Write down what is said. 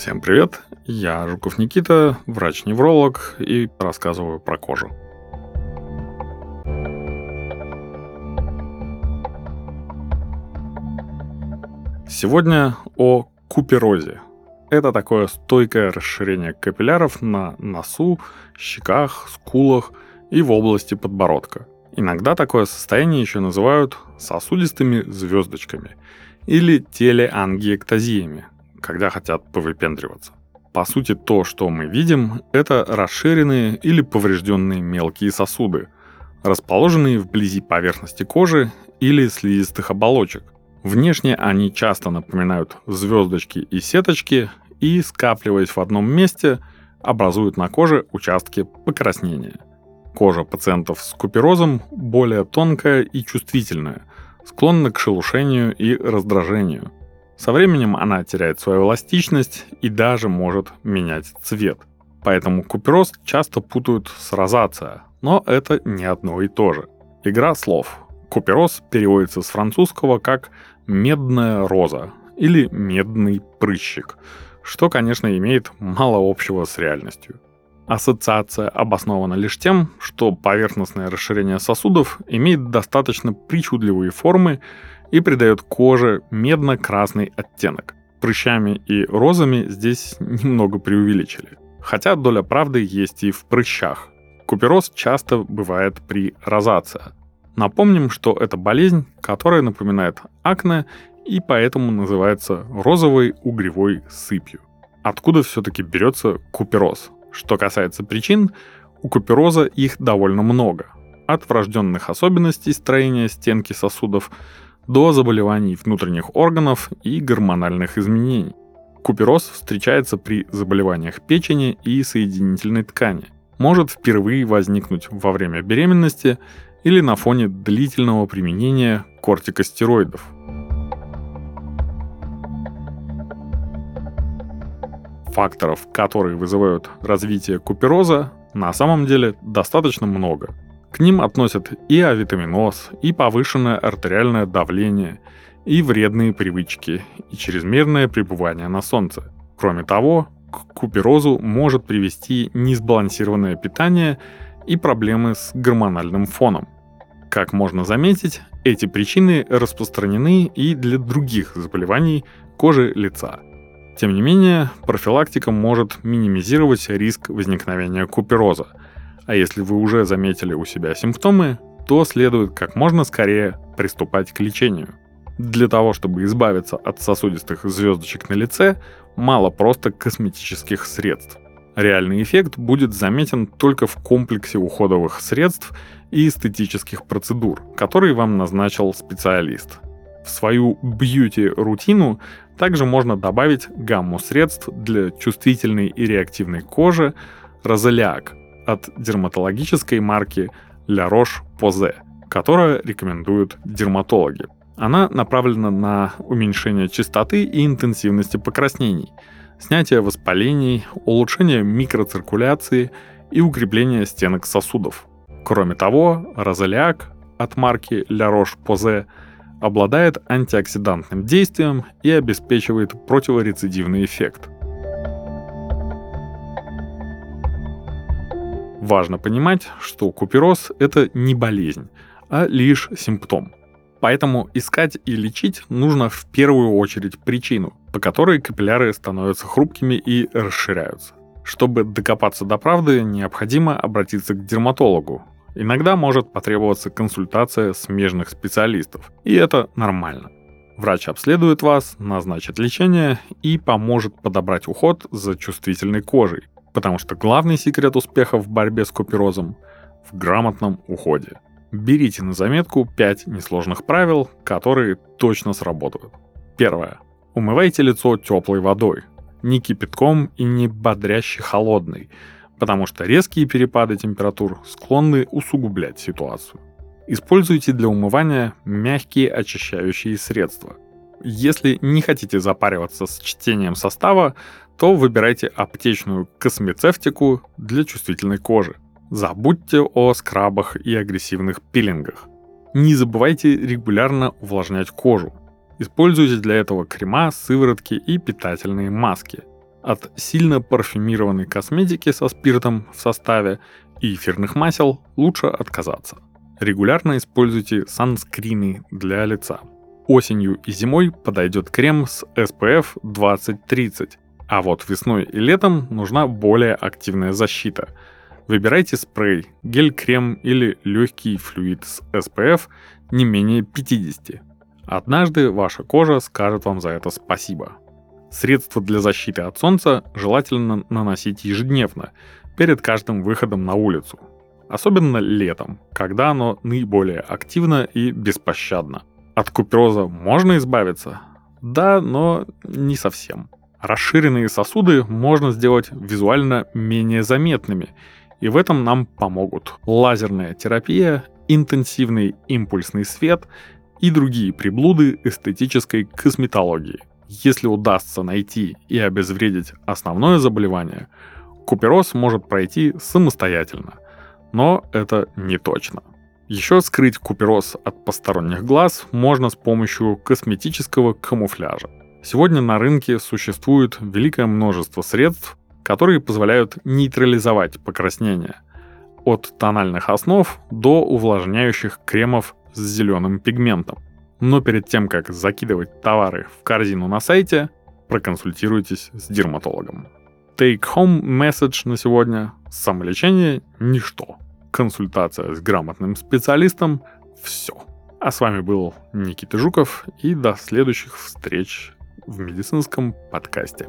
Всем привет, я Жуков Никита, врач-невролог и рассказываю про кожу. Сегодня о куперозе. Это такое стойкое расширение капилляров на носу, щеках, скулах и в области подбородка. Иногда такое состояние еще называют сосудистыми звездочками или телеангиэктазиями, когда хотят повыпендриваться. По сути, то, что мы видим, это расширенные или поврежденные мелкие сосуды, расположенные вблизи поверхности кожи или слизистых оболочек. Внешне они часто напоминают звездочки и сеточки и, скапливаясь в одном месте, образуют на коже участки покраснения. Кожа пациентов с куперозом более тонкая и чувствительная, склонна к шелушению и раздражению – со временем она теряет свою эластичность и даже может менять цвет. Поэтому купероз часто путают с розация, но это не одно и то же. Игра слов. Купероз переводится с французского как «медная роза» или «медный прыщик», что, конечно, имеет мало общего с реальностью. Ассоциация обоснована лишь тем, что поверхностное расширение сосудов имеет достаточно причудливые формы и придает коже медно-красный оттенок. Прыщами и розами здесь немного преувеличили. Хотя доля правды есть и в прыщах. Купероз часто бывает при розации. Напомним, что это болезнь, которая напоминает акне и поэтому называется розовой угревой сыпью. Откуда все-таки берется купероз? Что касается причин, у купероза их довольно много. От врожденных особенностей строения стенки сосудов до заболеваний внутренних органов и гормональных изменений. Купероз встречается при заболеваниях печени и соединительной ткани. Может впервые возникнуть во время беременности или на фоне длительного применения кортикостероидов. Факторов, которые вызывают развитие купероза, на самом деле достаточно много – к ним относят и авитаминоз, и повышенное артериальное давление, и вредные привычки, и чрезмерное пребывание на солнце. Кроме того, к куперозу может привести несбалансированное питание и проблемы с гормональным фоном. Как можно заметить, эти причины распространены и для других заболеваний кожи лица. Тем не менее, профилактика может минимизировать риск возникновения купероза – а если вы уже заметили у себя симптомы, то следует как можно скорее приступать к лечению. Для того, чтобы избавиться от сосудистых звездочек на лице, мало просто косметических средств. Реальный эффект будет заметен только в комплексе уходовых средств и эстетических процедур, которые вам назначил специалист. В свою бьюти-рутину также можно добавить гамму средств для чувствительной и реактивной кожи Розелиак, от дерматологической марки La Roche-Posay, которая рекомендуют дерматологи. Она направлена на уменьшение частоты и интенсивности покраснений, снятие воспалений, улучшение микроциркуляции и укрепление стенок сосудов. Кроме того, розалиак от марки La Roche-Posay обладает антиоксидантным действием и обеспечивает противорецидивный эффект – Важно понимать, что купероз – это не болезнь, а лишь симптом. Поэтому искать и лечить нужно в первую очередь причину, по которой капилляры становятся хрупкими и расширяются. Чтобы докопаться до правды, необходимо обратиться к дерматологу. Иногда может потребоваться консультация смежных специалистов, и это нормально. Врач обследует вас, назначит лечение и поможет подобрать уход за чувствительной кожей, Потому что главный секрет успеха в борьбе с куперозом в грамотном уходе. Берите на заметку 5 несложных правил, которые точно сработают. Первое. Умывайте лицо теплой водой, не кипятком и не бодряще холодной, потому что резкие перепады температур склонны усугублять ситуацию. Используйте для умывания мягкие очищающие средства. Если не хотите запариваться с чтением состава, то выбирайте аптечную космецевтику для чувствительной кожи. Забудьте о скрабах и агрессивных пилингах. Не забывайте регулярно увлажнять кожу. Используйте для этого крема, сыворотки и питательные маски. От сильно парфюмированной косметики со спиртом в составе и эфирных масел лучше отказаться. Регулярно используйте санскрины для лица. Осенью и зимой подойдет крем с SPF 2030, а вот весной и летом нужна более активная защита. Выбирайте спрей, гель-крем или легкий флюид с SPF не менее 50. Однажды ваша кожа скажет вам за это спасибо. Средства для защиты от солнца желательно наносить ежедневно, перед каждым выходом на улицу. Особенно летом, когда оно наиболее активно и беспощадно. От купероза можно избавиться? Да, но не совсем. Расширенные сосуды можно сделать визуально менее заметными, и в этом нам помогут лазерная терапия, интенсивный импульсный свет и другие приблуды эстетической косметологии. Если удастся найти и обезвредить основное заболевание, купероз может пройти самостоятельно. Но это не точно. Еще скрыть купероз от посторонних глаз можно с помощью косметического камуфляжа. Сегодня на рынке существует великое множество средств, которые позволяют нейтрализовать покраснение. От тональных основ до увлажняющих кремов с зеленым пигментом. Но перед тем, как закидывать товары в корзину на сайте, проконсультируйтесь с дерматологом. Take-home message на сегодня – самолечение – ничто. Консультация с грамотным специалистом – все. А с вами был Никита Жуков и до следующих встреч в медицинском подкасте.